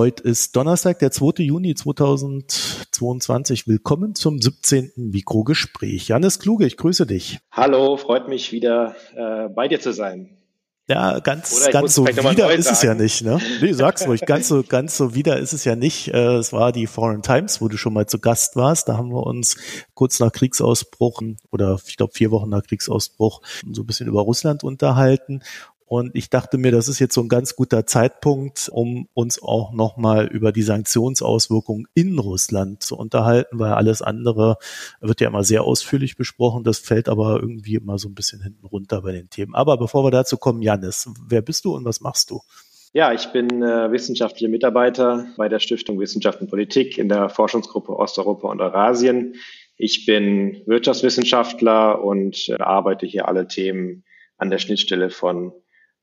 Heute ist Donnerstag, der 2. Juni 2022. Willkommen zum 17. Mikrogespräch. Janis Kluge, ich grüße dich. Hallo, freut mich wieder äh, bei dir zu sein. Ja, ganz, ganz so wieder ist es ja nicht, ne? Nee, sag's ruhig. Ganz so, ganz so wieder ist es ja nicht. Äh, es war die Foreign Times, wo du schon mal zu Gast warst. Da haben wir uns kurz nach Kriegsausbruch oder ich glaube vier Wochen nach Kriegsausbruch so ein bisschen über Russland unterhalten. Und ich dachte mir, das ist jetzt so ein ganz guter Zeitpunkt, um uns auch nochmal über die Sanktionsauswirkungen in Russland zu unterhalten, weil alles andere wird ja immer sehr ausführlich besprochen. Das fällt aber irgendwie immer so ein bisschen hinten runter bei den Themen. Aber bevor wir dazu kommen, Janis, wer bist du und was machst du? Ja, ich bin äh, wissenschaftlicher Mitarbeiter bei der Stiftung Wissenschaft und Politik in der Forschungsgruppe Osteuropa und Eurasien. Ich bin Wirtschaftswissenschaftler und äh, arbeite hier alle Themen an der Schnittstelle von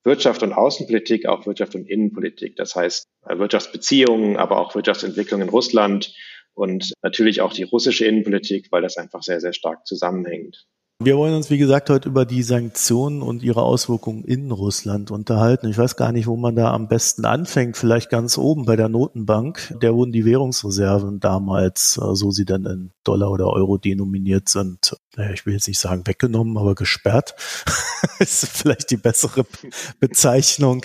Wirtschaft und Außenpolitik, auch Wirtschaft und Innenpolitik. Das heißt äh, Wirtschaftsbeziehungen, aber auch Wirtschaftsentwicklung in Russland und natürlich auch die russische Innenpolitik, weil das einfach sehr, sehr stark zusammenhängt. Wir wollen uns, wie gesagt, heute über die Sanktionen und ihre Auswirkungen in Russland unterhalten. Ich weiß gar nicht, wo man da am besten anfängt. Vielleicht ganz oben bei der Notenbank. Der wurden die Währungsreserven damals, äh, so sie dann in Dollar oder Euro denominiert sind, ich will jetzt nicht sagen weggenommen, aber gesperrt. ist vielleicht die bessere Bezeichnung.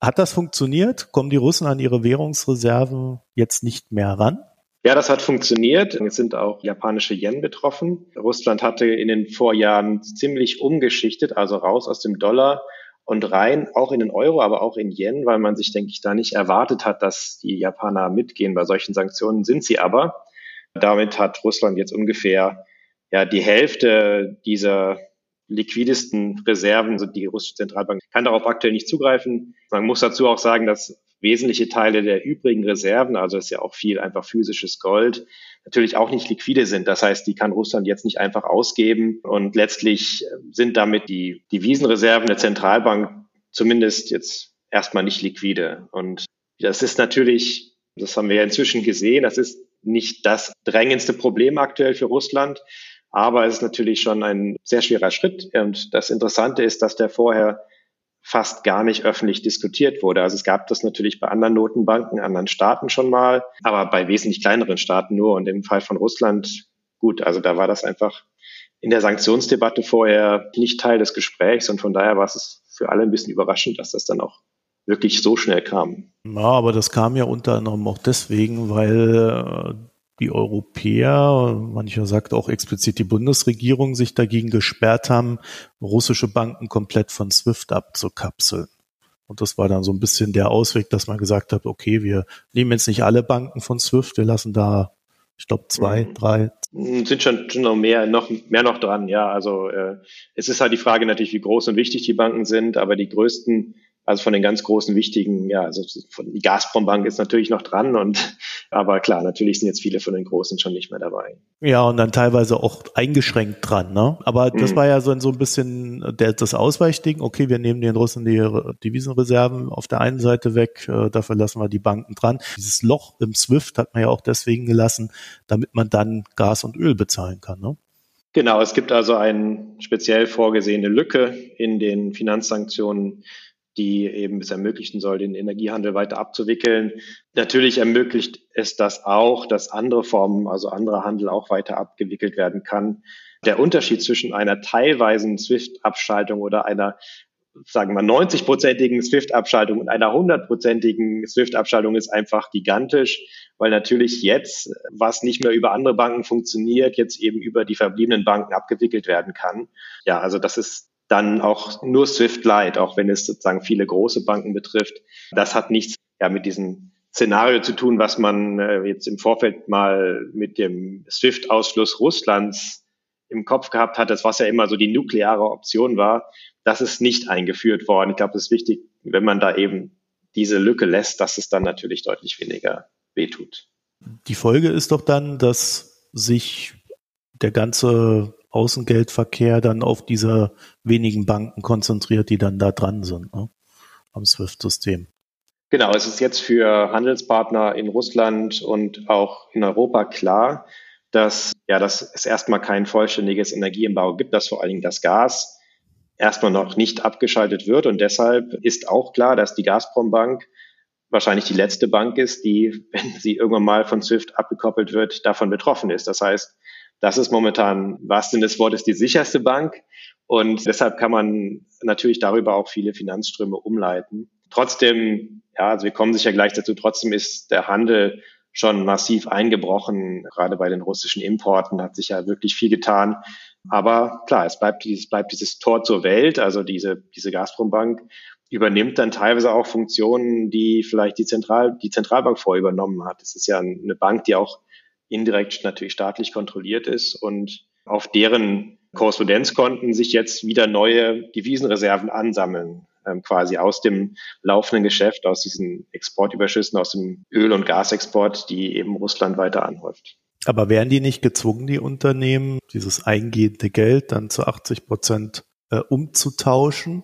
Hat das funktioniert? Kommen die Russen an ihre Währungsreserven jetzt nicht mehr ran? Ja, das hat funktioniert. Jetzt sind auch japanische Yen betroffen. Russland hatte in den Vorjahren ziemlich umgeschichtet, also raus aus dem Dollar und rein, auch in den Euro, aber auch in Yen, weil man sich, denke ich, da nicht erwartet hat, dass die Japaner mitgehen. Bei solchen Sanktionen sind sie aber. Damit hat Russland jetzt ungefähr ja, die Hälfte dieser liquidesten Reserven, also die russische Zentralbank kann darauf aktuell nicht zugreifen. Man muss dazu auch sagen, dass wesentliche Teile der übrigen Reserven, also ist ja auch viel einfach physisches Gold, natürlich auch nicht liquide sind. Das heißt, die kann Russland jetzt nicht einfach ausgeben und letztlich sind damit die Devisenreserven der Zentralbank zumindest jetzt erstmal nicht liquide. Und das ist natürlich, das haben wir ja inzwischen gesehen, das ist nicht das drängendste Problem aktuell für Russland. Aber es ist natürlich schon ein sehr schwerer Schritt. Und das Interessante ist, dass der vorher fast gar nicht öffentlich diskutiert wurde. Also es gab das natürlich bei anderen Notenbanken, anderen Staaten schon mal, aber bei wesentlich kleineren Staaten nur. Und im Fall von Russland, gut, also da war das einfach in der Sanktionsdebatte vorher nicht Teil des Gesprächs und von daher war es für alle ein bisschen überraschend, dass das dann auch wirklich so schnell kam. Ja, aber das kam ja unter anderem auch deswegen, weil äh, die Europäer, mancher sagt auch explizit die Bundesregierung, sich dagegen gesperrt haben, russische Banken komplett von SWIFT abzukapseln. Und das war dann so ein bisschen der Ausweg, dass man gesagt hat, okay, wir nehmen jetzt nicht alle Banken von SWIFT, wir lassen da, ich glaube, zwei, mhm. drei. Sind schon, schon noch mehr, noch mehr noch dran, ja. Also äh, es ist halt die Frage natürlich, wie groß und wichtig die Banken sind, aber die größten also von den ganz großen wichtigen, ja, also von die Gazprom-Bank ist natürlich noch dran und aber klar, natürlich sind jetzt viele von den großen schon nicht mehr dabei. Ja, und dann teilweise auch eingeschränkt dran, ne? Aber das mhm. war ja so, so ein bisschen der, das Ausweichding. Okay, wir nehmen den Russen die Devisenreserven auf der einen Seite weg, äh, dafür lassen wir die Banken dran. Dieses Loch im SWIFT hat man ja auch deswegen gelassen, damit man dann Gas und Öl bezahlen kann, ne? Genau, es gibt also eine speziell vorgesehene Lücke in den Finanzsanktionen die eben es ermöglichen soll, den Energiehandel weiter abzuwickeln. Natürlich ermöglicht es das auch, dass andere Formen, also anderer Handel auch weiter abgewickelt werden kann. Der Unterschied zwischen einer teilweisen SWIFT-Abschaltung oder einer sagen wir 90-prozentigen SWIFT-Abschaltung und einer 100-prozentigen SWIFT-Abschaltung ist einfach gigantisch, weil natürlich jetzt, was nicht mehr über andere Banken funktioniert, jetzt eben über die verbliebenen Banken abgewickelt werden kann. Ja, also das ist dann auch nur Swift Lite, auch wenn es sozusagen viele große Banken betrifft. Das hat nichts ja mit diesem Szenario zu tun, was man äh, jetzt im Vorfeld mal mit dem SWIFT-Ausschluss Russlands im Kopf gehabt hat, das was ja immer so die nukleare Option war. Das ist nicht eingeführt worden. Ich glaube, es ist wichtig, wenn man da eben diese Lücke lässt, dass es dann natürlich deutlich weniger wehtut. Die Folge ist doch dann, dass sich der ganze Außengeldverkehr dann auf diese wenigen Banken konzentriert, die dann da dran sind ne? am SWIFT-System. Genau, es ist jetzt für Handelspartner in Russland und auch in Europa klar, dass, ja, dass es erstmal kein vollständiges Energieembargo gibt, dass vor allen Dingen das Gas erstmal noch nicht abgeschaltet wird. Und deshalb ist auch klar, dass die Gazprom-Bank wahrscheinlich die letzte Bank ist, die, wenn sie irgendwann mal von SWIFT abgekoppelt wird, davon betroffen ist. Das heißt, das ist momentan, was denn das Wort ist, die sicherste Bank. Und deshalb kann man natürlich darüber auch viele Finanzströme umleiten. Trotzdem, ja, also wir kommen sicher gleich dazu, trotzdem ist der Handel schon massiv eingebrochen. Gerade bei den russischen Importen hat sich ja wirklich viel getan. Aber klar, es bleibt dieses, bleibt dieses Tor zur Welt, also diese, diese Gazprom-Bank übernimmt dann teilweise auch Funktionen, die vielleicht die, Zentral, die Zentralbank vorher übernommen hat. Es ist ja eine Bank, die auch indirekt natürlich staatlich kontrolliert ist und auf deren Korrespondenzkonten sich jetzt wieder neue Devisenreserven ansammeln ähm, quasi aus dem laufenden Geschäft, aus diesen Exportüberschüssen, aus dem Öl- und Gasexport, die eben Russland weiter anhäuft. Aber wären die nicht gezwungen, die Unternehmen, dieses eingehende Geld dann zu 80 Prozent äh, umzutauschen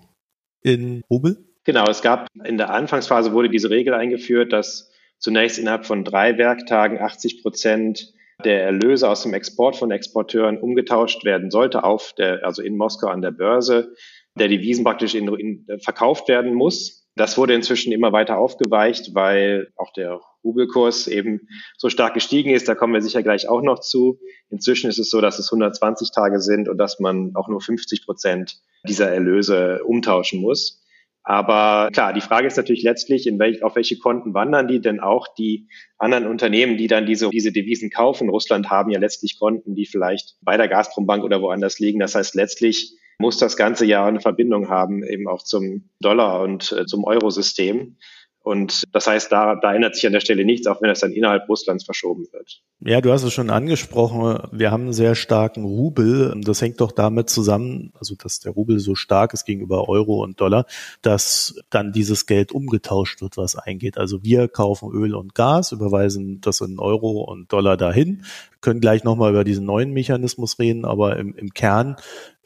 in Rubel? Genau, es gab in der Anfangsphase wurde diese Regel eingeführt, dass zunächst innerhalb von drei Werktagen 80 Prozent der Erlöse aus dem Export von Exporteuren umgetauscht werden sollte auf der, also in Moskau an der Börse der Devisen praktisch in, in, verkauft werden muss. Das wurde inzwischen immer weiter aufgeweicht, weil auch der Rubelkurs eben so stark gestiegen ist. Da kommen wir sicher gleich auch noch zu. Inzwischen ist es so, dass es 120 Tage sind und dass man auch nur 50 Prozent dieser Erlöse umtauschen muss. Aber klar, die Frage ist natürlich letztlich, in welch, auf welche Konten wandern die denn auch die anderen Unternehmen, die dann diese, diese Devisen kaufen. Russland haben ja letztlich Konten, die vielleicht bei der Gazprombank oder woanders liegen. Das heißt, letztlich muss das ganze Jahr eine Verbindung haben, eben auch zum Dollar und äh, zum Eurosystem. Und das heißt, da, da ändert sich an der Stelle nichts, auch wenn es dann innerhalb Russlands verschoben wird. Ja, du hast es schon angesprochen. Wir haben einen sehr starken Rubel. Das hängt doch damit zusammen, also dass der Rubel so stark ist gegenüber Euro und Dollar, dass dann dieses Geld umgetauscht wird, was eingeht. Also wir kaufen Öl und Gas, überweisen das in Euro und Dollar dahin, können gleich nochmal über diesen neuen Mechanismus reden, aber im, im Kern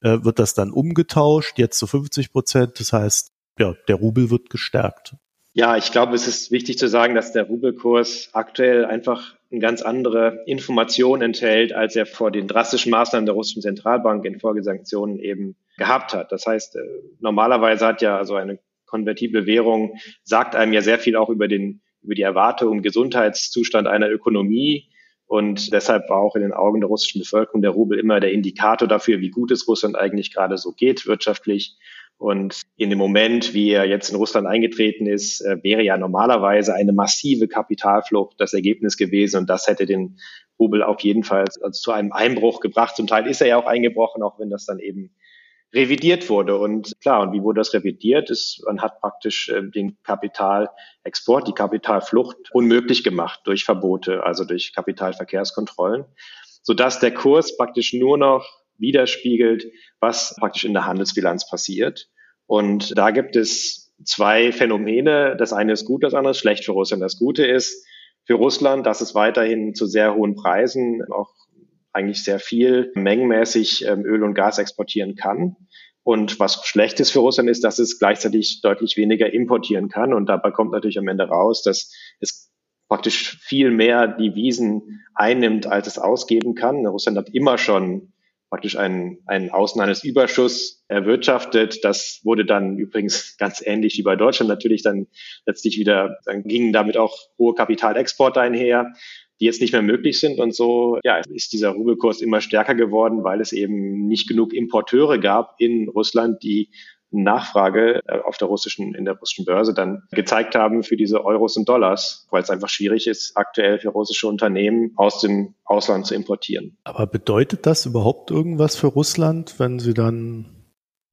äh, wird das dann umgetauscht, jetzt zu 50 Prozent. Das heißt, ja, der Rubel wird gestärkt. Ja, ich glaube, es ist wichtig zu sagen, dass der Rubelkurs aktuell einfach eine ganz andere Information enthält, als er vor den drastischen Maßnahmen der russischen Zentralbank in Folgesanktionen eben gehabt hat. Das heißt, äh, normalerweise hat ja also eine konvertible Währung, sagt einem ja sehr viel auch über den, über die Erwartung, Gesundheitszustand einer Ökonomie. Und deshalb war auch in den Augen der russischen Bevölkerung der Rubel immer der Indikator dafür, wie gut es Russland eigentlich gerade so geht wirtschaftlich. Und in dem Moment, wie er jetzt in Russland eingetreten ist, äh, wäre ja normalerweise eine massive Kapitalflucht das Ergebnis gewesen. Und das hätte den Rubel auf jeden Fall zu einem Einbruch gebracht. Zum Teil ist er ja auch eingebrochen, auch wenn das dann eben revidiert wurde. Und klar, und wie wurde das revidiert? Es, man hat praktisch äh, den Kapitalexport, die Kapitalflucht unmöglich gemacht durch Verbote, also durch Kapitalverkehrskontrollen, sodass der Kurs praktisch nur noch widerspiegelt, was praktisch in der Handelsbilanz passiert. Und da gibt es zwei Phänomene. Das eine ist gut, das andere ist schlecht für Russland. Das Gute ist für Russland, dass es weiterhin zu sehr hohen Preisen auch eigentlich sehr viel mengenmäßig ähm, Öl und Gas exportieren kann. Und was schlecht ist für Russland ist, dass es gleichzeitig deutlich weniger importieren kann. Und dabei kommt natürlich am Ende raus, dass es praktisch viel mehr Devisen einnimmt, als es ausgeben kann. Russland hat immer schon praktisch einen, einen Außenhandelsüberschuss erwirtschaftet. Das wurde dann übrigens ganz ähnlich wie bei Deutschland natürlich dann letztlich wieder, dann gingen damit auch hohe Kapitalexporte einher, die jetzt nicht mehr möglich sind. Und so ja, ist dieser Rubelkurs immer stärker geworden, weil es eben nicht genug Importeure gab in Russland, die Nachfrage äh, auf der russischen, in der russischen Börse dann gezeigt haben für diese Euros und Dollars, weil es einfach schwierig ist, aktuell für russische Unternehmen aus dem Ausland zu importieren. Aber bedeutet das überhaupt irgendwas für Russland, wenn sie dann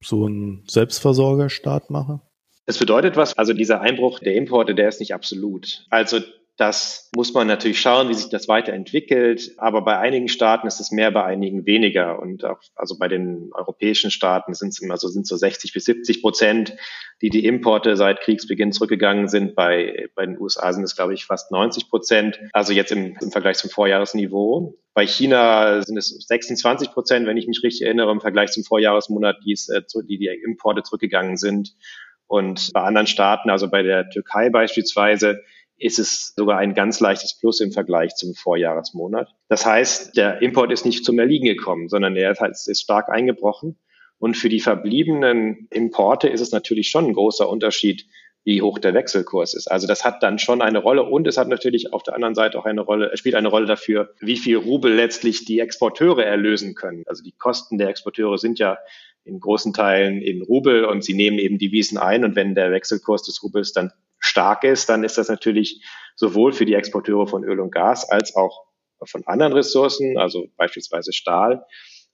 so einen Selbstversorgerstaat machen? Es bedeutet was, also dieser Einbruch der Importe, der ist nicht absolut. Also das muss man natürlich schauen, wie sich das weiterentwickelt. Aber bei einigen Staaten ist es mehr, bei einigen weniger. Und auch, also bei den europäischen Staaten sind es immer so, sind so 60 bis 70 Prozent, die die Importe seit Kriegsbeginn zurückgegangen sind. Bei, bei den USA sind es, glaube ich, fast 90 Prozent. Also jetzt im, im Vergleich zum Vorjahresniveau. Bei China sind es 26 Prozent, wenn ich mich richtig erinnere, im Vergleich zum Vorjahresmonat, die, es, äh, die, die Importe zurückgegangen sind. Und bei anderen Staaten, also bei der Türkei beispielsweise, ist es sogar ein ganz leichtes Plus im Vergleich zum Vorjahresmonat. Das heißt, der Import ist nicht zum Erliegen gekommen, sondern er ist stark eingebrochen. Und für die verbliebenen Importe ist es natürlich schon ein großer Unterschied, wie hoch der Wechselkurs ist. Also das hat dann schon eine Rolle und es hat natürlich auf der anderen Seite auch eine Rolle, es spielt eine Rolle dafür, wie viel Rubel letztlich die Exporteure erlösen können. Also die Kosten der Exporteure sind ja in großen Teilen in Rubel und sie nehmen eben Devisen ein und wenn der Wechselkurs des Rubels dann stark ist, dann ist das natürlich sowohl für die Exporteure von Öl und Gas als auch von anderen Ressourcen, also beispielsweise Stahl,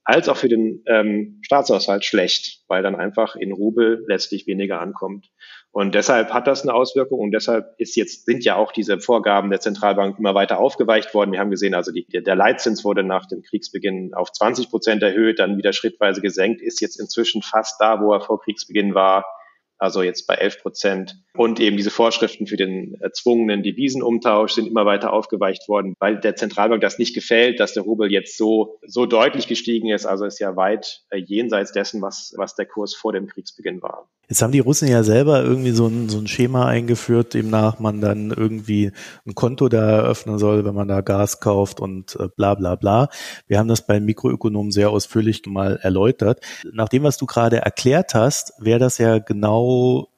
als auch für den ähm, Staatshaushalt schlecht, weil dann einfach in Rubel letztlich weniger ankommt. Und deshalb hat das eine Auswirkung und deshalb ist jetzt, sind ja auch diese Vorgaben der Zentralbank immer weiter aufgeweicht worden. Wir haben gesehen, also die, der Leitzins wurde nach dem Kriegsbeginn auf 20 Prozent erhöht, dann wieder schrittweise gesenkt, ist jetzt inzwischen fast da, wo er vor Kriegsbeginn war also jetzt bei 11 Prozent. Und eben diese Vorschriften für den erzwungenen Devisenumtausch sind immer weiter aufgeweicht worden, weil der Zentralbank das nicht gefällt, dass der Rubel jetzt so, so deutlich gestiegen ist. Also ist ja weit äh, jenseits dessen, was, was der Kurs vor dem Kriegsbeginn war. Jetzt haben die Russen ja selber irgendwie so ein, so ein Schema eingeführt, demnach man dann irgendwie ein Konto da eröffnen soll, wenn man da Gas kauft und äh, bla bla bla. Wir haben das beim Mikroökonomen sehr ausführlich mal erläutert. Nach dem, was du gerade erklärt hast, wäre das ja genau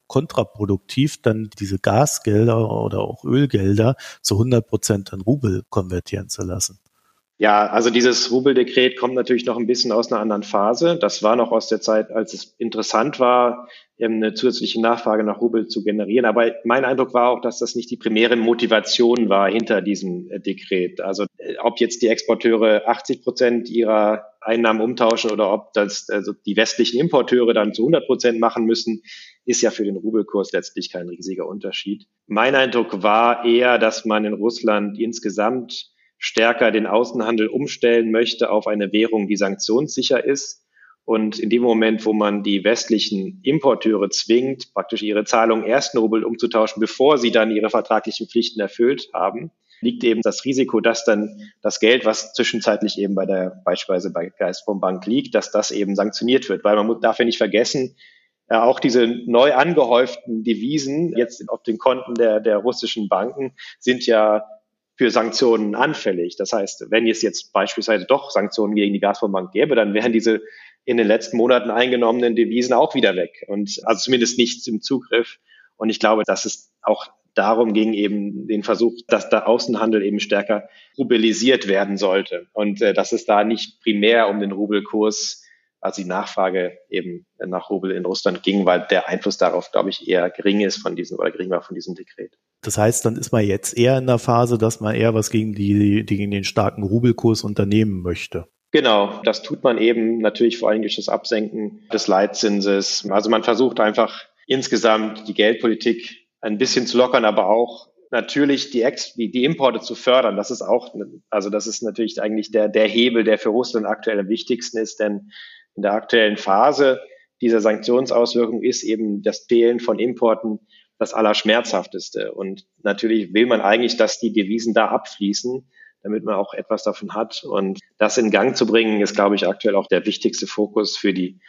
kontraproduktiv, dann diese Gasgelder oder auch Ölgelder zu 100 Prozent in Rubel konvertieren zu lassen. Ja, also dieses Rubeldekret kommt natürlich noch ein bisschen aus einer anderen Phase. Das war noch aus der Zeit, als es interessant war, eine zusätzliche Nachfrage nach Rubel zu generieren. Aber mein Eindruck war auch, dass das nicht die primäre Motivation war hinter diesem äh, Dekret. Also äh, ob jetzt die Exporteure 80 Prozent ihrer Einnahmen umtauschen oder ob das also die westlichen Importeure dann zu 100 Prozent machen müssen, ist ja für den Rubelkurs letztlich kein riesiger Unterschied. Mein Eindruck war eher, dass man in Russland insgesamt stärker den Außenhandel umstellen möchte auf eine Währung, die sanktionssicher ist. Und in dem Moment, wo man die westlichen Importeure zwingt, praktisch ihre Zahlungen erst in Rubel umzutauschen, bevor sie dann ihre vertraglichen Pflichten erfüllt haben, liegt eben das Risiko, dass dann das Geld, was zwischenzeitlich eben bei der, beispielsweise bei Gazprom liegt, dass das eben sanktioniert wird. Weil man darf ja nicht vergessen, äh, auch diese neu angehäuften Devisen jetzt auf den Konten der, der russischen Banken sind ja für Sanktionen anfällig. Das heißt, wenn es jetzt beispielsweise doch Sanktionen gegen die Gazprom-Bank gäbe, dann wären diese in den letzten Monaten eingenommenen Devisen auch wieder weg. Und also zumindest nichts im Zugriff. Und ich glaube, dass es auch darum ging, eben den Versuch, dass der Außenhandel eben stärker rubelisiert werden sollte. Und äh, dass es da nicht primär um den Rubelkurs, also die Nachfrage eben nach Rubel in Russland ging, weil der Einfluss darauf, glaube ich, eher gering ist von diesem oder gering war von diesem Dekret. Das heißt, dann ist man jetzt eher in der Phase, dass man eher was gegen die, gegen den starken Rubelkurs unternehmen möchte. Genau, das tut man eben natürlich vor allem durch das Absenken des Leitzinses. Also man versucht einfach insgesamt die Geldpolitik ein bisschen zu lockern, aber auch natürlich die, Ex die, die Importe zu fördern. Das ist auch, also das ist natürlich eigentlich der, der Hebel, der für Russland aktuell am wichtigsten ist, denn in der aktuellen Phase dieser Sanktionsauswirkung ist eben das Fehlen von Importen das Allerschmerzhafteste. Und natürlich will man eigentlich, dass die Devisen da abfließen, damit man auch etwas davon hat. Und das in Gang zu bringen, ist, glaube ich, aktuell auch der wichtigste Fokus für die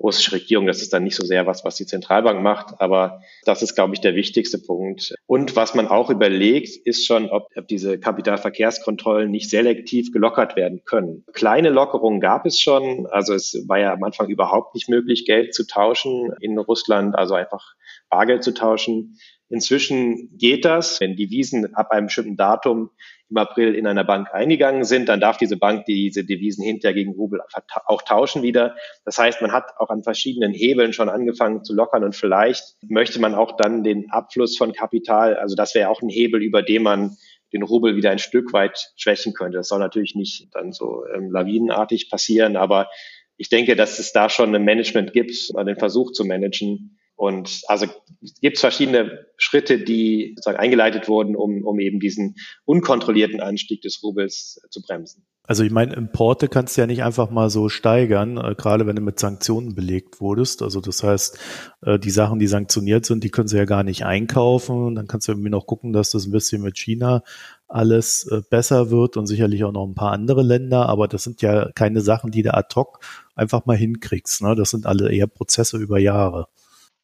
russische Regierung. Das ist dann nicht so sehr was, was die Zentralbank macht, aber das ist, glaube ich, der wichtigste Punkt. Und was man auch überlegt, ist schon, ob, ob diese Kapitalverkehrskontrollen nicht selektiv gelockert werden können. Kleine Lockerungen gab es schon. Also es war ja am Anfang überhaupt nicht möglich, Geld zu tauschen in Russland, also einfach Bargeld zu tauschen. Inzwischen geht das, wenn Devisen ab einem bestimmten Datum im April in einer Bank eingegangen sind, dann darf diese Bank diese Devisen hinterher gegen Rubel auch tauschen wieder. Das heißt, man hat auch an verschiedenen Hebeln schon angefangen zu lockern und vielleicht möchte man auch dann den Abfluss von Kapital, also das wäre auch ein Hebel, über den man den Rubel wieder ein Stück weit schwächen könnte. Das soll natürlich nicht dann so ähm, lawinenartig passieren, aber ich denke, dass es da schon ein Management gibt, den Versuch zu managen, und also gibt es verschiedene Schritte, die sozusagen eingeleitet wurden, um, um eben diesen unkontrollierten Anstieg des Rubels zu bremsen. Also ich meine, Importe kannst du ja nicht einfach mal so steigern, äh, gerade wenn du mit Sanktionen belegt wurdest. Also das heißt, äh, die Sachen, die sanktioniert sind, die können sie ja gar nicht einkaufen. Dann kannst du irgendwie noch gucken, dass das ein bisschen mit China alles äh, besser wird und sicherlich auch noch ein paar andere Länder. Aber das sind ja keine Sachen, die du ad hoc einfach mal hinkriegst. Ne? Das sind alle eher Prozesse über Jahre.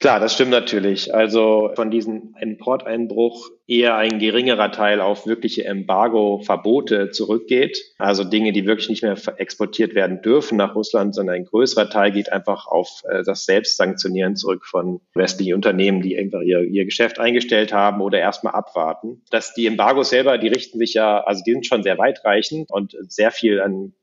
Klar, das stimmt natürlich. Also von diesem Importeinbruch eher ein geringerer Teil auf wirkliche Embargo-Verbote zurückgeht. Also Dinge, die wirklich nicht mehr exportiert werden dürfen nach Russland, sondern ein größerer Teil geht einfach auf äh, das Selbstsanktionieren zurück von westlichen Unternehmen, die einfach ihr, ihr Geschäft eingestellt haben oder erstmal abwarten. Dass die Embargos selber, die richten sich ja, also die sind schon sehr weitreichend und sehr viel an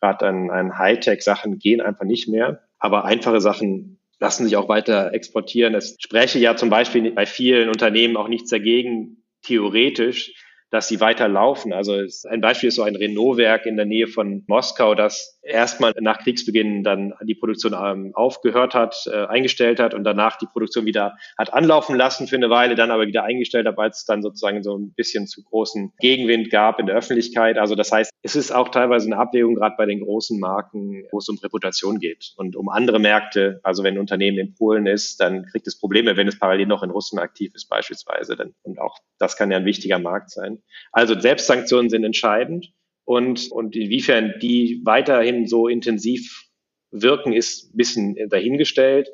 gerade an, an Hightech-Sachen gehen einfach nicht mehr. Aber einfache Sachen lassen sich auch weiter exportieren. Es spreche ja zum Beispiel bei vielen Unternehmen auch nichts dagegen, theoretisch, dass sie weiter laufen. Also ein Beispiel ist so ein Renault-Werk in der Nähe von Moskau, das erstmal nach Kriegsbeginn dann die Produktion ähm, aufgehört hat, äh, eingestellt hat und danach die Produktion wieder hat anlaufen lassen für eine Weile, dann aber wieder eingestellt hat, weil es dann sozusagen so ein bisschen zu großen Gegenwind gab in der Öffentlichkeit. Also das heißt, es ist auch teilweise eine Abwägung, gerade bei den großen Marken, wo es um Reputation geht und um andere Märkte. Also wenn ein Unternehmen in Polen ist, dann kriegt es Probleme, wenn es parallel noch in Russland aktiv ist beispielsweise. Und auch das kann ja ein wichtiger Markt sein. Also Selbstsanktionen sind entscheidend. Und, und inwiefern die weiterhin so intensiv wirken, ist ein bisschen dahingestellt.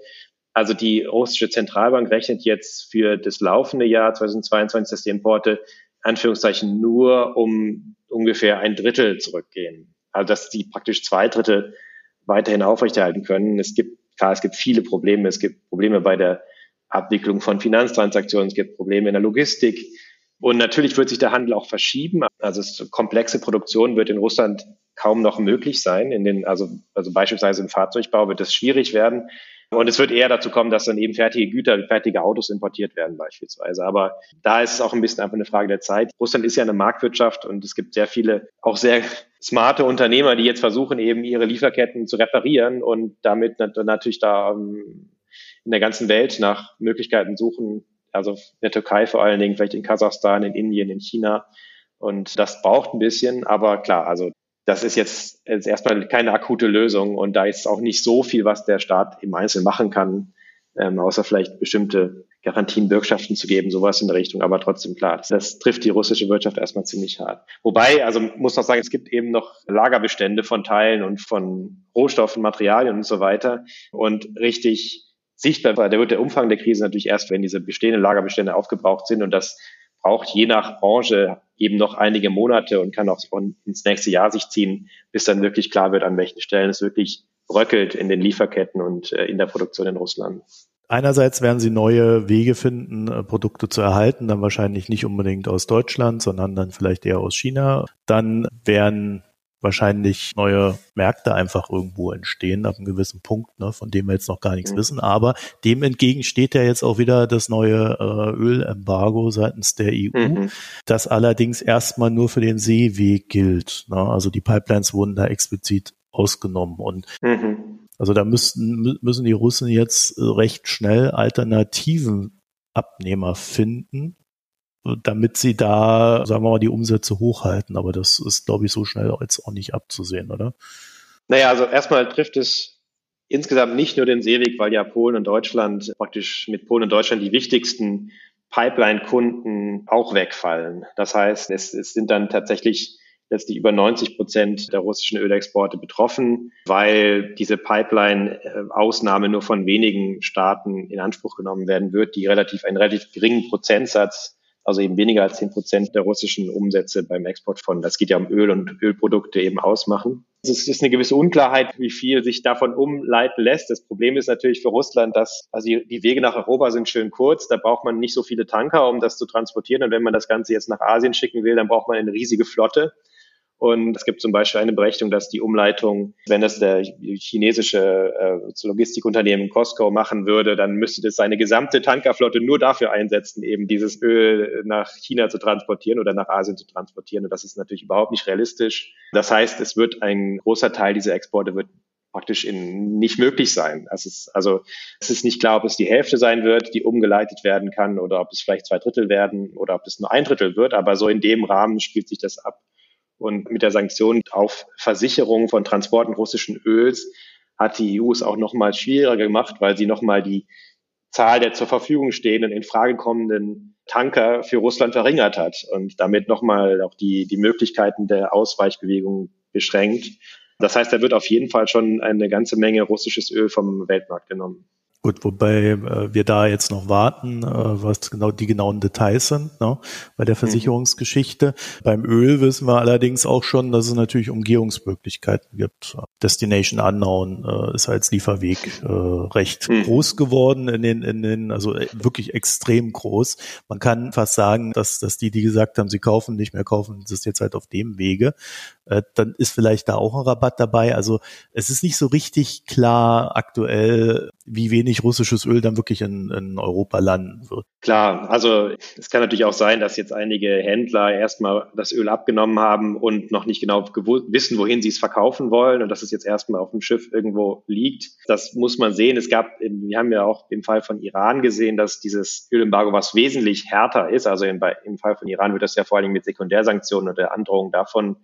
Also die russische Zentralbank rechnet jetzt für das laufende Jahr 2022, dass die Importe Anführungszeichen nur um ungefähr ein Drittel zurückgehen. Also dass die praktisch zwei Drittel weiterhin aufrechterhalten können. Es gibt, klar, es gibt viele Probleme. Es gibt Probleme bei der Abwicklung von Finanztransaktionen. Es gibt Probleme in der Logistik. Und natürlich wird sich der Handel auch verschieben. Also komplexe Produktion wird in Russland kaum noch möglich sein. In den, also, also beispielsweise im Fahrzeugbau wird es schwierig werden. Und es wird eher dazu kommen, dass dann eben fertige Güter, fertige Autos importiert werden beispielsweise. Aber da ist es auch ein bisschen einfach eine Frage der Zeit. Russland ist ja eine Marktwirtschaft und es gibt sehr viele, auch sehr smarte Unternehmer, die jetzt versuchen, eben ihre Lieferketten zu reparieren und damit natürlich da ähm, in der ganzen Welt nach Möglichkeiten suchen, also in der Türkei vor allen Dingen, vielleicht in Kasachstan, in Indien, in China. Und das braucht ein bisschen, aber klar, also das ist jetzt, jetzt erstmal keine akute Lösung und da ist auch nicht so viel, was der Staat im Einzelnen machen kann, ähm, außer vielleicht bestimmte Garantien, Bürgschaften zu geben, sowas in der Richtung. Aber trotzdem klar, das, das trifft die russische Wirtschaft erstmal ziemlich hart. Wobei, also muss noch sagen, es gibt eben noch Lagerbestände von Teilen und von Rohstoffen, Materialien und so weiter. Und richtig sichtbar war, der wird der Umfang der Krise natürlich erst, wenn diese bestehenden Lagerbestände aufgebraucht sind. Und das braucht je nach Branche eben noch einige Monate und kann auch ins nächste Jahr sich ziehen, bis dann wirklich klar wird, an welchen Stellen es wirklich bröckelt in den Lieferketten und äh, in der Produktion in Russland. Einerseits werden sie neue Wege finden, äh, Produkte zu erhalten, dann wahrscheinlich nicht unbedingt aus Deutschland, sondern dann vielleicht eher aus China. Dann werden wahrscheinlich neue Märkte einfach irgendwo entstehen ab einem gewissen Punkt, ne, von dem wir jetzt noch gar nichts mhm. wissen. Aber dem entgegen steht ja jetzt auch wieder das neue äh, Ölembargo seitens der EU, mhm. das allerdings erstmal nur für den Seeweg gilt. Ne? Also die Pipelines wurden da explizit ausgenommen und mhm. also da müssten müssen die Russen jetzt recht schnell alternativen Abnehmer finden, damit sie da, sagen wir mal, die Umsätze hochhalten. Aber das ist, glaube ich, so schnell jetzt auch nicht abzusehen, oder? Naja, also erstmal trifft es insgesamt nicht nur den Seeweg, weil ja Polen und Deutschland praktisch mit Polen und Deutschland die wichtigsten Pipeline-Kunden auch wegfallen. Das heißt, es, es sind dann tatsächlich letztlich über 90 Prozent der russischen Ölexporte betroffen, weil diese Pipeline-Ausnahme nur von wenigen Staaten in Anspruch genommen werden wird, die relativ einen relativ geringen Prozentsatz also eben weniger als zehn Prozent der russischen Umsätze beim Export von, das geht ja um Öl und Ölprodukte eben ausmachen. Es ist eine gewisse Unklarheit, wie viel sich davon umleiten lässt. Das Problem ist natürlich für Russland, dass also die Wege nach Europa sind schön kurz. Da braucht man nicht so viele Tanker, um das zu transportieren. Und wenn man das Ganze jetzt nach Asien schicken will, dann braucht man eine riesige Flotte. Und es gibt zum Beispiel eine Berechnung, dass die Umleitung, wenn das der chinesische äh, Logistikunternehmen Costco machen würde, dann müsste das seine gesamte Tankerflotte nur dafür einsetzen, eben dieses Öl nach China zu transportieren oder nach Asien zu transportieren. Und das ist natürlich überhaupt nicht realistisch. Das heißt, es wird ein großer Teil dieser Exporte wird praktisch in, nicht möglich sein. Es ist, also es ist nicht klar, ob es die Hälfte sein wird, die umgeleitet werden kann oder ob es vielleicht zwei Drittel werden oder ob es nur ein Drittel wird. Aber so in dem Rahmen spielt sich das ab. Und mit der Sanktion auf Versicherung von Transporten russischen Öls hat die EU es auch nochmal schwieriger gemacht, weil sie nochmal die Zahl der zur Verfügung stehenden, in Frage kommenden Tanker für Russland verringert hat und damit nochmal auch die, die Möglichkeiten der Ausweichbewegung beschränkt. Das heißt, da wird auf jeden Fall schon eine ganze Menge russisches Öl vom Weltmarkt genommen. Gut, wobei äh, wir da jetzt noch warten, äh, was genau die genauen Details sind, ne, bei der mhm. Versicherungsgeschichte. Mhm. Beim Öl wissen wir allerdings auch schon, dass es natürlich Umgehungsmöglichkeiten gibt. Destination Unknown äh, ist als Lieferweg äh, recht mhm. groß geworden in den, in den, also äh, wirklich extrem groß. Man kann fast sagen, dass, dass die, die gesagt haben, sie kaufen, nicht mehr kaufen, das ist jetzt halt auf dem Wege. Äh, dann ist vielleicht da auch ein Rabatt dabei. Also es ist nicht so richtig klar aktuell, wie wenig russisches Öl dann wirklich in, in Europa landen wird. Klar, also es kann natürlich auch sein, dass jetzt einige Händler erstmal das Öl abgenommen haben und noch nicht genau wissen, wohin sie es verkaufen wollen und dass es jetzt erstmal auf dem Schiff irgendwo liegt. Das muss man sehen. Es gab, wir haben ja auch im Fall von Iran gesehen, dass dieses Ölembargo, was wesentlich härter ist, also im, im Fall von Iran wird das ja vor allem mit Sekundärsanktionen oder der Androhung davon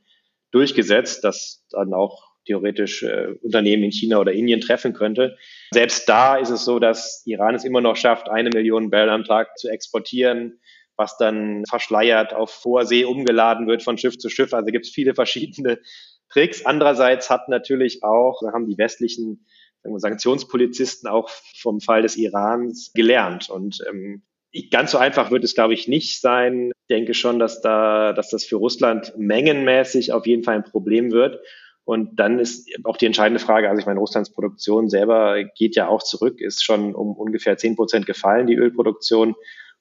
durchgesetzt, dass dann auch theoretisch äh, Unternehmen in China oder Indien treffen könnte. Selbst da ist es so, dass Iran es immer noch schafft, eine Million Barrel am Tag zu exportieren, was dann verschleiert auf Vorsee umgeladen wird von Schiff zu Schiff. Also gibt es viele verschiedene Tricks. Andererseits hat natürlich auch, haben die westlichen Sanktionspolizisten auch vom Fall des Irans gelernt. Und ähm, Ganz so einfach wird es, glaube ich, nicht sein. Ich denke schon, dass da, dass das für Russland mengenmäßig auf jeden Fall ein Problem wird. Und dann ist auch die entscheidende Frage, also ich meine, Russlands Produktion selber geht ja auch zurück, ist schon um ungefähr zehn Prozent gefallen, die Ölproduktion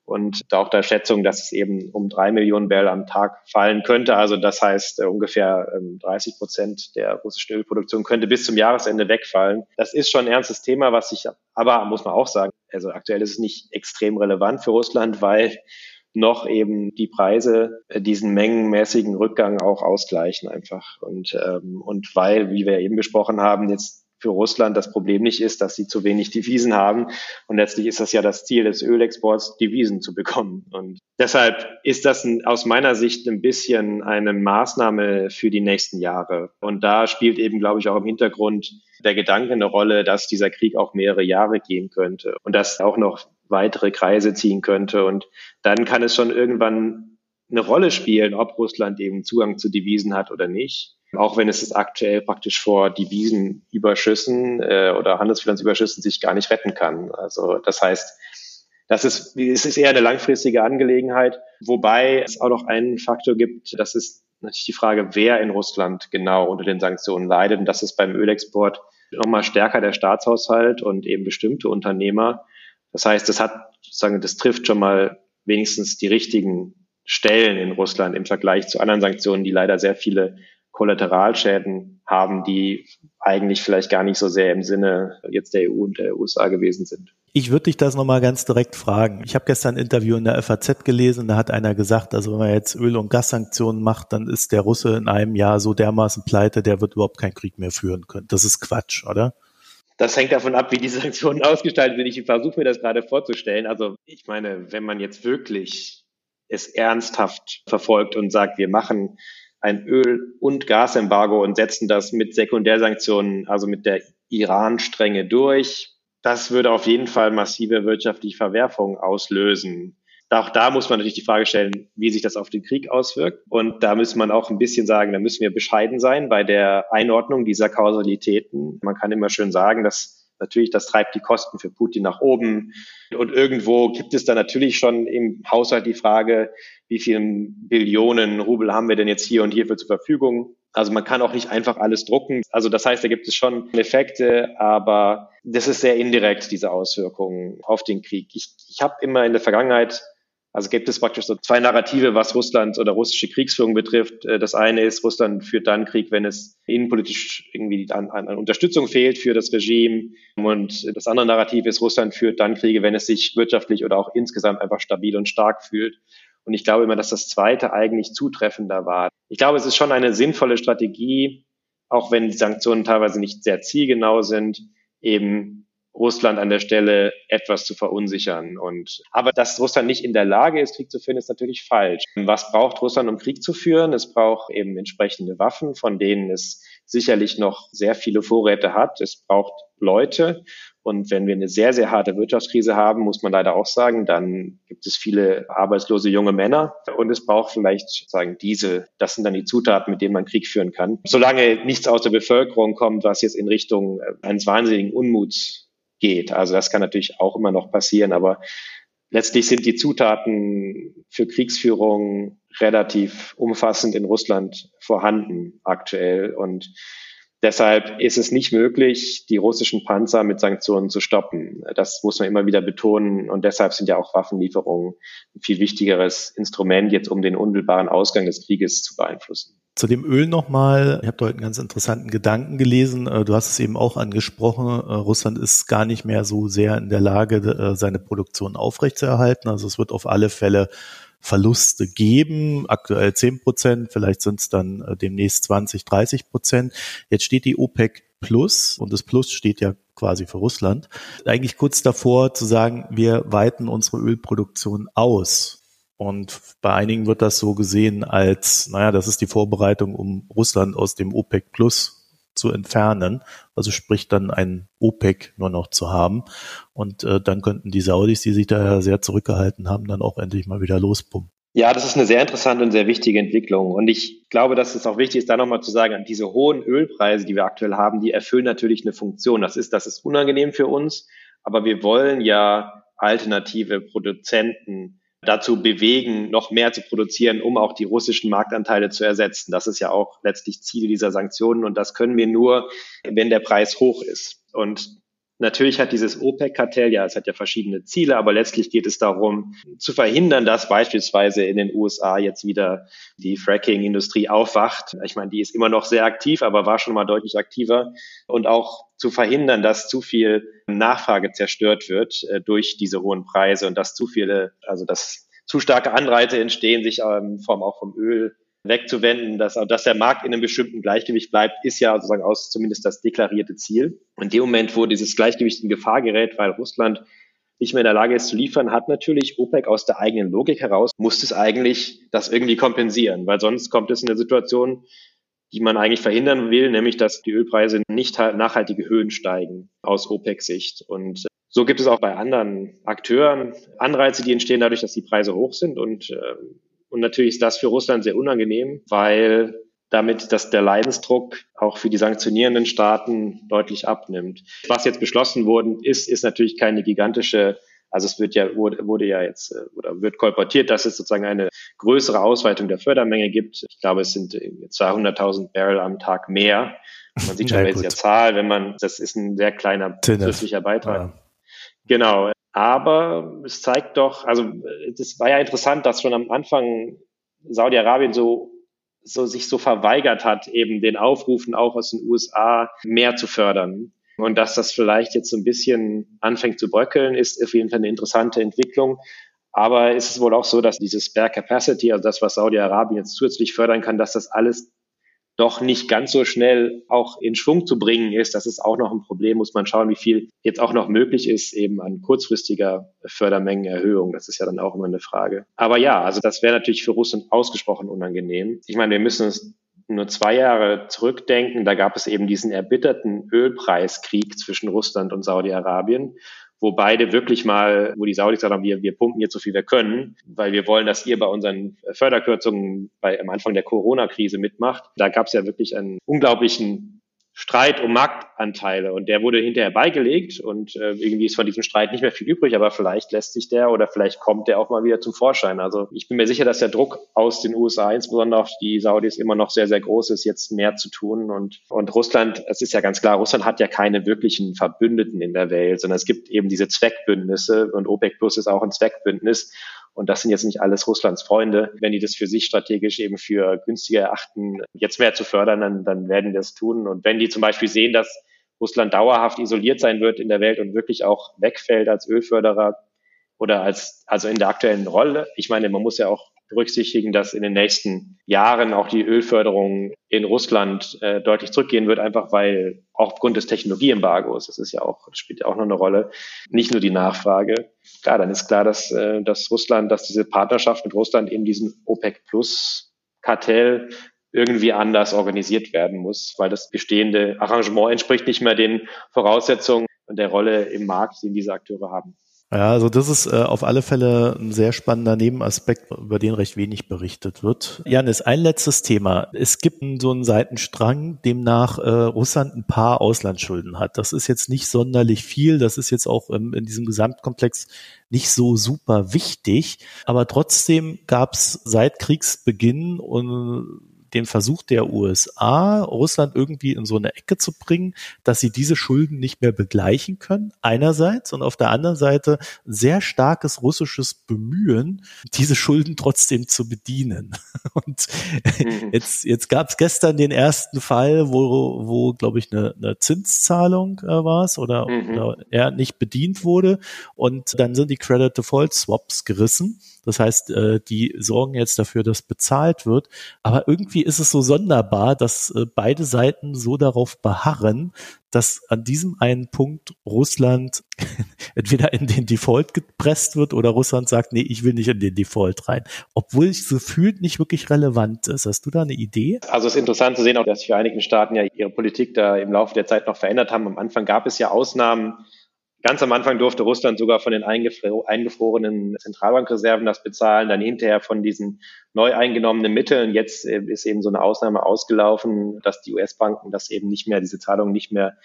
und auch der Schätzung, dass es eben um drei Millionen Barrel am Tag fallen könnte. Also das heißt, äh, ungefähr 30 ähm, Prozent der russischen Ölproduktion könnte bis zum Jahresende wegfallen. Das ist schon ein ernstes Thema, was sich, aber muss man auch sagen, also aktuell ist es nicht extrem relevant für Russland, weil noch eben die Preise äh, diesen mengenmäßigen Rückgang auch ausgleichen einfach. Und, ähm, und weil, wie wir eben besprochen haben, jetzt für Russland das Problem nicht ist, dass sie zu wenig Devisen haben. Und letztlich ist das ja das Ziel des Ölexports, Devisen zu bekommen. Und deshalb ist das ein, aus meiner Sicht ein bisschen eine Maßnahme für die nächsten Jahre. Und da spielt eben, glaube ich, auch im Hintergrund der Gedanke eine Rolle, dass dieser Krieg auch mehrere Jahre gehen könnte und dass auch noch weitere Kreise ziehen könnte. Und dann kann es schon irgendwann eine Rolle spielen, ob Russland eben Zugang zu Devisen hat oder nicht auch wenn es aktuell praktisch vor Devisenüberschüssen äh, oder Handelsfinanzüberschüssen sich gar nicht retten kann. Also das heißt, das ist, es ist eher eine langfristige Angelegenheit, wobei es auch noch einen Faktor gibt, das ist natürlich die Frage, wer in Russland genau unter den Sanktionen leidet. Und das ist beim Ölexport nochmal stärker der Staatshaushalt und eben bestimmte Unternehmer. Das heißt, das hat, sozusagen, das trifft schon mal wenigstens die richtigen Stellen in Russland im Vergleich zu anderen Sanktionen, die leider sehr viele Kollateralschäden haben, die eigentlich vielleicht gar nicht so sehr im Sinne jetzt der EU und der USA gewesen sind. Ich würde dich das nochmal ganz direkt fragen. Ich habe gestern ein Interview in der FAZ gelesen, da hat einer gesagt, also wenn man jetzt Öl- und Gassanktionen macht, dann ist der Russe in einem Jahr so dermaßen pleite, der wird überhaupt keinen Krieg mehr führen können. Das ist Quatsch, oder? Das hängt davon ab, wie die Sanktionen ausgestaltet sind. Ich versuche mir das gerade vorzustellen. Also ich meine, wenn man jetzt wirklich es ernsthaft verfolgt und sagt, wir machen ein Öl- und Gasembargo und setzen das mit Sekundärsanktionen, also mit der Iran-Strenge durch. Das würde auf jeden Fall massive wirtschaftliche Verwerfungen auslösen. Auch da muss man natürlich die Frage stellen, wie sich das auf den Krieg auswirkt. Und da muss man auch ein bisschen sagen, da müssen wir bescheiden sein bei der Einordnung dieser Kausalitäten. Man kann immer schön sagen, dass Natürlich, das treibt die Kosten für Putin nach oben. Und irgendwo gibt es da natürlich schon im Haushalt die Frage, wie viele Billionen Rubel haben wir denn jetzt hier und hierfür zur Verfügung? Also man kann auch nicht einfach alles drucken. Also das heißt, da gibt es schon Effekte, aber das ist sehr indirekt, diese Auswirkungen auf den Krieg. Ich, ich habe immer in der Vergangenheit also gibt es praktisch so zwei Narrative, was Russland oder russische Kriegsführung betrifft. Äh, das eine ist, Russland führt dann Krieg, wenn es innenpolitisch irgendwie an, an, an Unterstützung fehlt für das Regime. Und das andere Narrativ ist, Russland führt dann Kriege, wenn es sich wirtschaftlich oder auch insgesamt einfach stabil und stark fühlt. Und ich glaube immer, dass das zweite eigentlich zutreffender war. Ich glaube, es ist schon eine sinnvolle Strategie, auch wenn die Sanktionen teilweise nicht sehr zielgenau sind, eben Russland an der Stelle etwas zu verunsichern. Und, aber dass Russland nicht in der Lage ist, Krieg zu führen, ist natürlich falsch. Was braucht Russland, um Krieg zu führen? Es braucht eben entsprechende Waffen, von denen es sicherlich noch sehr viele Vorräte hat. Es braucht Leute. Und wenn wir eine sehr, sehr harte Wirtschaftskrise haben, muss man leider auch sagen, dann gibt es viele arbeitslose junge Männer und es braucht vielleicht sagen diese, das sind dann die Zutaten, mit denen man Krieg führen kann. Solange nichts aus der Bevölkerung kommt, was jetzt in Richtung eines wahnsinnigen Unmuts geht. Also das kann natürlich auch immer noch passieren, aber letztlich sind die Zutaten für Kriegsführung relativ umfassend in Russland vorhanden aktuell und Deshalb ist es nicht möglich, die russischen Panzer mit Sanktionen zu stoppen. Das muss man immer wieder betonen. Und deshalb sind ja auch Waffenlieferungen ein viel wichtigeres Instrument, jetzt um den unmittelbaren Ausgang des Krieges zu beeinflussen. Zu dem Öl nochmal. Ich habe heute einen ganz interessanten Gedanken gelesen. Äh, du hast es eben auch angesprochen. Äh, Russland ist gar nicht mehr so sehr in der Lage, äh, seine Produktion aufrechtzuerhalten. Also es wird auf alle Fälle Verluste geben. Aktuell 10 Prozent, vielleicht sind es dann demnächst 20, 30 Prozent. Jetzt steht die OPEC Plus und das Plus steht ja quasi für Russland. Eigentlich kurz davor zu sagen, wir weiten unsere Ölproduktion aus. Und bei einigen wird das so gesehen als, naja, das ist die Vorbereitung, um Russland aus dem OPEC Plus zu entfernen. Also sprich dann ein OPEC nur noch zu haben. Und äh, dann könnten die Saudis, die sich da sehr zurückgehalten haben, dann auch endlich mal wieder lospumpen. Ja, das ist eine sehr interessante und sehr wichtige Entwicklung. Und ich glaube, dass es auch wichtig ist, da nochmal zu sagen, diese hohen Ölpreise, die wir aktuell haben, die erfüllen natürlich eine Funktion. Das ist, das ist unangenehm für uns, aber wir wollen ja alternative Produzenten dazu bewegen, noch mehr zu produzieren, um auch die russischen Marktanteile zu ersetzen. Das ist ja auch letztlich Ziel dieser Sanktionen und das können wir nur, wenn der Preis hoch ist. Und Natürlich hat dieses OPEC-Kartell, ja, es hat ja verschiedene Ziele, aber letztlich geht es darum, zu verhindern, dass beispielsweise in den USA jetzt wieder die Fracking-Industrie aufwacht. Ich meine, die ist immer noch sehr aktiv, aber war schon mal deutlich aktiver. Und auch zu verhindern, dass zu viel Nachfrage zerstört wird äh, durch diese hohen Preise und dass zu viele, also dass zu starke Anreize entstehen, sich ähm, vom, auch vom Öl wegzuwenden, dass, dass der Markt in einem bestimmten Gleichgewicht bleibt, ist ja sozusagen aus zumindest das deklarierte Ziel. Und in dem Moment, wo dieses Gleichgewicht in Gefahr gerät, weil Russland nicht mehr in der Lage ist zu liefern, hat natürlich OPEC aus der eigenen Logik heraus, muss es eigentlich das irgendwie kompensieren, weil sonst kommt es in eine Situation, die man eigentlich verhindern will, nämlich dass die Ölpreise nicht nachhaltige Höhen steigen aus OPEC-Sicht. Und so gibt es auch bei anderen Akteuren Anreize, die entstehen dadurch, dass die Preise hoch sind. Und äh, und natürlich ist das für Russland sehr unangenehm, weil damit dass der Leidensdruck auch für die sanktionierenden Staaten deutlich abnimmt. Was jetzt beschlossen worden ist, ist natürlich keine gigantische, also es wird ja, wurde, wurde ja jetzt äh, oder wird kolportiert, dass es sozusagen eine größere Ausweitung der Fördermenge gibt. Ich glaube, es sind 200.000 Barrel am Tag mehr. Man sieht schon dieser Zahl, wenn man, das ist ein sehr kleiner zusätzlicher Beitrag. Ja. Genau. Aber es zeigt doch, also das war ja interessant, dass schon am Anfang Saudi-Arabien so, so sich so verweigert hat, eben den Aufrufen auch aus den USA mehr zu fördern. Und dass das vielleicht jetzt so ein bisschen anfängt zu bröckeln, ist auf jeden Fall eine interessante Entwicklung. Aber ist es wohl auch so, dass dieses Spare Capacity, also das, was Saudi-Arabien jetzt zusätzlich fördern kann, dass das alles doch nicht ganz so schnell auch in Schwung zu bringen ist. Das ist auch noch ein Problem. Muss man schauen, wie viel jetzt auch noch möglich ist, eben an kurzfristiger Fördermengenerhöhung. Das ist ja dann auch immer eine Frage. Aber ja, also das wäre natürlich für Russland ausgesprochen unangenehm. Ich meine, wir müssen uns nur zwei Jahre zurückdenken. Da gab es eben diesen erbitterten Ölpreiskrieg zwischen Russland und Saudi-Arabien wo beide wirklich mal, wo die Saudis sagen, wir, wir pumpen jetzt so viel wir können, weil wir wollen, dass ihr bei unseren Förderkürzungen bei, am Anfang der Corona-Krise mitmacht. Da gab es ja wirklich einen unglaublichen Streit um Marktanteile. Und der wurde hinterher beigelegt und äh, irgendwie ist von diesem Streit nicht mehr viel übrig, aber vielleicht lässt sich der oder vielleicht kommt der auch mal wieder zum Vorschein. Also ich bin mir sicher, dass der Druck aus den USA, insbesondere auf die Saudis, immer noch sehr, sehr groß ist, jetzt mehr zu tun. Und, und Russland, es ist ja ganz klar, Russland hat ja keine wirklichen Verbündeten in der Welt, sondern es gibt eben diese Zweckbündnisse. Und OPEC Plus ist auch ein Zweckbündnis und das sind jetzt nicht alles Russlands Freunde. Wenn die das für sich strategisch eben für günstiger erachten, jetzt mehr zu fördern, dann, dann werden die das tun. Und wenn die zum Beispiel sehen, dass Russland dauerhaft isoliert sein wird in der Welt und wirklich auch wegfällt als Ölförderer oder als, also in der aktuellen Rolle. Ich meine, man muss ja auch berücksichtigen, dass in den nächsten Jahren auch die Ölförderung in Russland äh, deutlich zurückgehen wird, einfach weil auch aufgrund des Technologieembargos, das ist ja auch, spielt ja auch noch eine Rolle, nicht nur die Nachfrage. Klar, dann ist klar, dass, äh, dass Russland, dass diese Partnerschaft mit Russland in diesem OPEC Plus Kartell irgendwie anders organisiert werden muss, weil das bestehende Arrangement entspricht nicht mehr den Voraussetzungen und der Rolle im Markt, die diese Akteure haben. Ja, also das ist äh, auf alle Fälle ein sehr spannender Nebenaspekt, über den recht wenig berichtet wird. Janis, ein letztes Thema. Es gibt so einen Seitenstrang, demnach äh, Russland ein paar Auslandsschulden hat. Das ist jetzt nicht sonderlich viel. Das ist jetzt auch im, in diesem Gesamtkomplex nicht so super wichtig. Aber trotzdem gab es seit Kriegsbeginn und den Versuch der USA, Russland irgendwie in so eine Ecke zu bringen, dass sie diese Schulden nicht mehr begleichen können, einerseits, und auf der anderen Seite sehr starkes russisches Bemühen, diese Schulden trotzdem zu bedienen. Und mhm. jetzt, jetzt gab es gestern den ersten Fall, wo, wo glaube ich, eine, eine Zinszahlung äh, war es oder, mhm. oder er nicht bedient wurde. Und dann sind die Credit Default Swaps gerissen. Das heißt, äh, die sorgen jetzt dafür, dass bezahlt wird. Aber irgendwie ist es so sonderbar, dass äh, beide Seiten so darauf beharren, dass an diesem einen Punkt Russland entweder in den Default gepresst wird oder Russland sagt, nee, ich will nicht in den Default rein. Obwohl es gefühlt nicht wirklich relevant ist. Hast du da eine Idee? Also es ist interessant zu sehen, auch dass die Vereinigten Staaten ja ihre Politik da im Laufe der Zeit noch verändert haben. Am Anfang gab es ja Ausnahmen, Ganz am Anfang durfte Russland sogar von den eingefrorenen Zentralbankreserven das bezahlen, dann hinterher von diesen neu eingenommenen Mitteln. Jetzt äh, ist eben so eine Ausnahme ausgelaufen, dass die US-Banken das eben nicht mehr, diese Zahlungen nicht mehr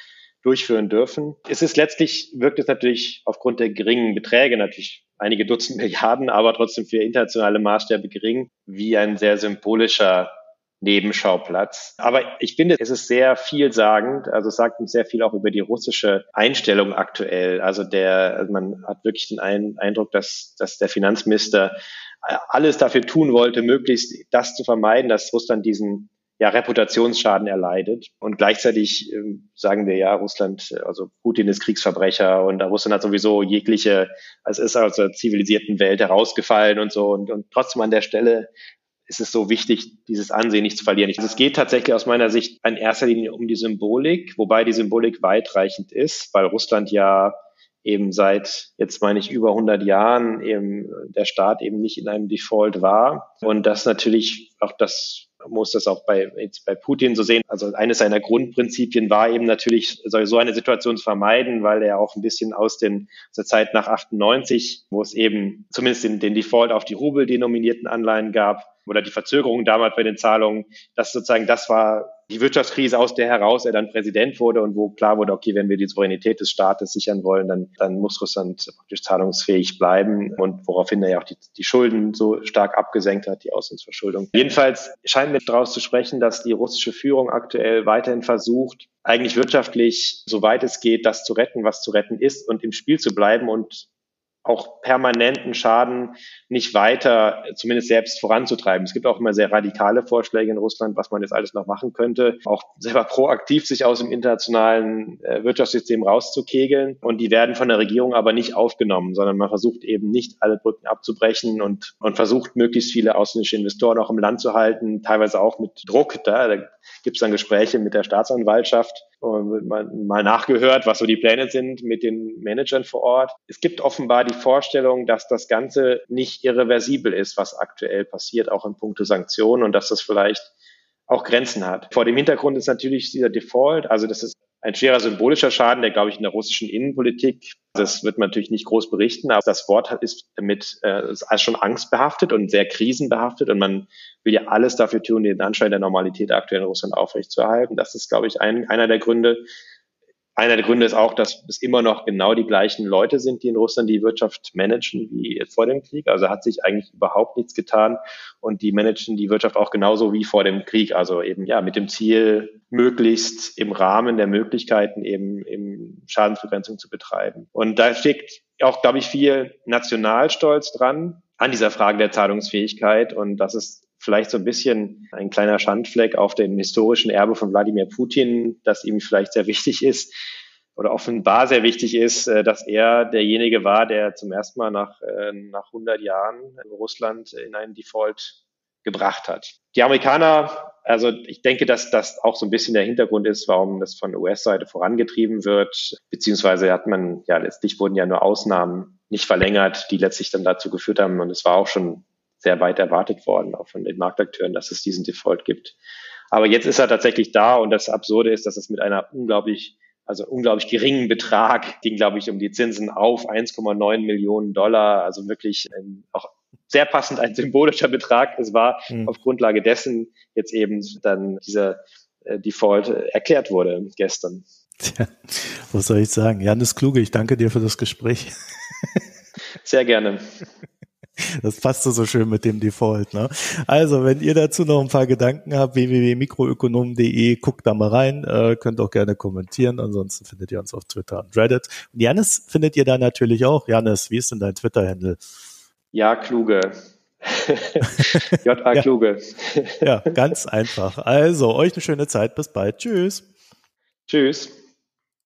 durchführen dürfen. Es ist letztlich, wirkt es natürlich aufgrund der geringen Beträge, natürlich einige Dutzend Milliarden, aber trotzdem für internationale Maßstäbe gering, wie ein sehr symbolischer Nebenschauplatz. Aber ich finde, es ist sehr vielsagend. Also es sagt uns sehr viel auch über die russische Einstellung aktuell. Also der, also man hat wirklich den Eindruck, dass, dass der Finanzminister alles dafür tun wollte, möglichst das zu vermeiden, dass Russland diesen ja, Reputationsschaden erleidet. Und gleichzeitig äh, sagen wir ja, Russland, also Putin ist Kriegsverbrecher und Russland hat sowieso jegliche, es ist aus der zivilisierten Welt herausgefallen und so. Und, und trotzdem an der Stelle ist es so wichtig, dieses Ansehen nicht zu verlieren. Also es geht tatsächlich aus meiner Sicht in erster Linie um die Symbolik, wobei die Symbolik weitreichend ist, weil Russland ja eben seit jetzt meine ich über 100 Jahren eben der Staat eben nicht in einem Default war und das natürlich auch das muss das auch bei, jetzt bei Putin so sehen. Also eines seiner Grundprinzipien war eben natürlich, so eine Situation zu vermeiden, weil er auch ein bisschen aus, den, aus der Zeit nach 98, wo es eben zumindest den, den Default auf die Rubel denominierten Anleihen gab, oder die Verzögerung damals bei den Zahlungen, das sozusagen, das war die Wirtschaftskrise, aus der heraus er dann Präsident wurde und wo klar wurde, okay, wenn wir die Souveränität des Staates sichern wollen, dann, dann muss Russland praktisch zahlungsfähig bleiben und woraufhin er ja auch die, die Schulden so stark abgesenkt hat, die Auslandsverschuldung. Jedenfalls scheint mir daraus zu sprechen, dass die russische Führung aktuell weiterhin versucht, eigentlich wirtschaftlich, soweit es geht, das zu retten, was zu retten ist und im Spiel zu bleiben und auch permanenten Schaden nicht weiter, zumindest selbst voranzutreiben. Es gibt auch immer sehr radikale Vorschläge in Russland, was man jetzt alles noch machen könnte. Auch selber proaktiv sich aus dem internationalen äh, Wirtschaftssystem rauszukegeln. Und die werden von der Regierung aber nicht aufgenommen, sondern man versucht eben nicht alle Brücken abzubrechen und, und versucht möglichst viele ausländische Investoren auch im Land zu halten, teilweise auch mit Druck. Da, da gibt es dann Gespräche mit der Staatsanwaltschaft und mal, nachgehört, was so die Pläne sind mit den Managern vor Ort. Es gibt offenbar die Vorstellung, dass das Ganze nicht irreversibel ist, was aktuell passiert, auch in puncto Sanktionen und dass das vielleicht auch Grenzen hat. Vor dem Hintergrund ist natürlich dieser Default, also das ist ein schwerer symbolischer Schaden, der, glaube ich, in der russischen Innenpolitik, das wird man natürlich nicht groß berichten, aber das Wort ist mit äh, ist schon angstbehaftet und sehr krisenbehaftet und man will ja alles dafür tun, den Anschein der Normalität aktuell in Russland aufrechtzuerhalten. Das ist, glaube ich, ein, einer der Gründe. Einer der Gründe ist auch, dass es immer noch genau die gleichen Leute sind, die in Russland die Wirtschaft managen wie vor dem Krieg. Also hat sich eigentlich überhaupt nichts getan und die managen die Wirtschaft auch genauso wie vor dem Krieg. Also eben ja mit dem Ziel, möglichst im Rahmen der Möglichkeiten eben, eben Schadensbegrenzung zu betreiben. Und da steckt auch, glaube ich, viel Nationalstolz dran an dieser Frage der Zahlungsfähigkeit. Und das ist vielleicht so ein bisschen ein kleiner Schandfleck auf dem historischen Erbe von Wladimir Putin, das ihm vielleicht sehr wichtig ist oder offenbar sehr wichtig ist, äh, dass er derjenige war, der zum ersten Mal nach, äh, nach 100 Jahren Russland in einen Default gebracht hat. Die Amerikaner, also ich denke, dass das auch so ein bisschen der Hintergrund ist, warum das von US-Seite vorangetrieben wird, beziehungsweise hat man, ja, letztlich wurden ja nur Ausnahmen nicht verlängert, die letztlich dann dazu geführt haben und es war auch schon sehr weit erwartet worden, auch von den Marktakteuren, dass es diesen Default gibt. Aber jetzt ist er tatsächlich da und das Absurde ist, dass es mit einer unglaublich also unglaublich geringen Betrag, ging, glaube ich, um die Zinsen auf 1,9 Millionen Dollar, also wirklich ein, auch sehr passend ein symbolischer Betrag. Es war mhm. auf Grundlage dessen jetzt eben dann dieser äh, Default erklärt wurde gestern. Tja, was soll ich sagen? Janis Kluge, ich danke dir für das Gespräch. Sehr gerne. Das passt so schön mit dem Default. Ne? Also, wenn ihr dazu noch ein paar Gedanken habt, www.mikroökonom.de, guckt da mal rein, äh, könnt auch gerne kommentieren. Ansonsten findet ihr uns auf Twitter und Reddit. Und Janis findet ihr da natürlich auch. Janis, wie ist denn dein Twitter-Handle? Ja, kluge. J.A. Kluge. ja, ganz einfach. Also, euch eine schöne Zeit. Bis bald. Tschüss. Tschüss.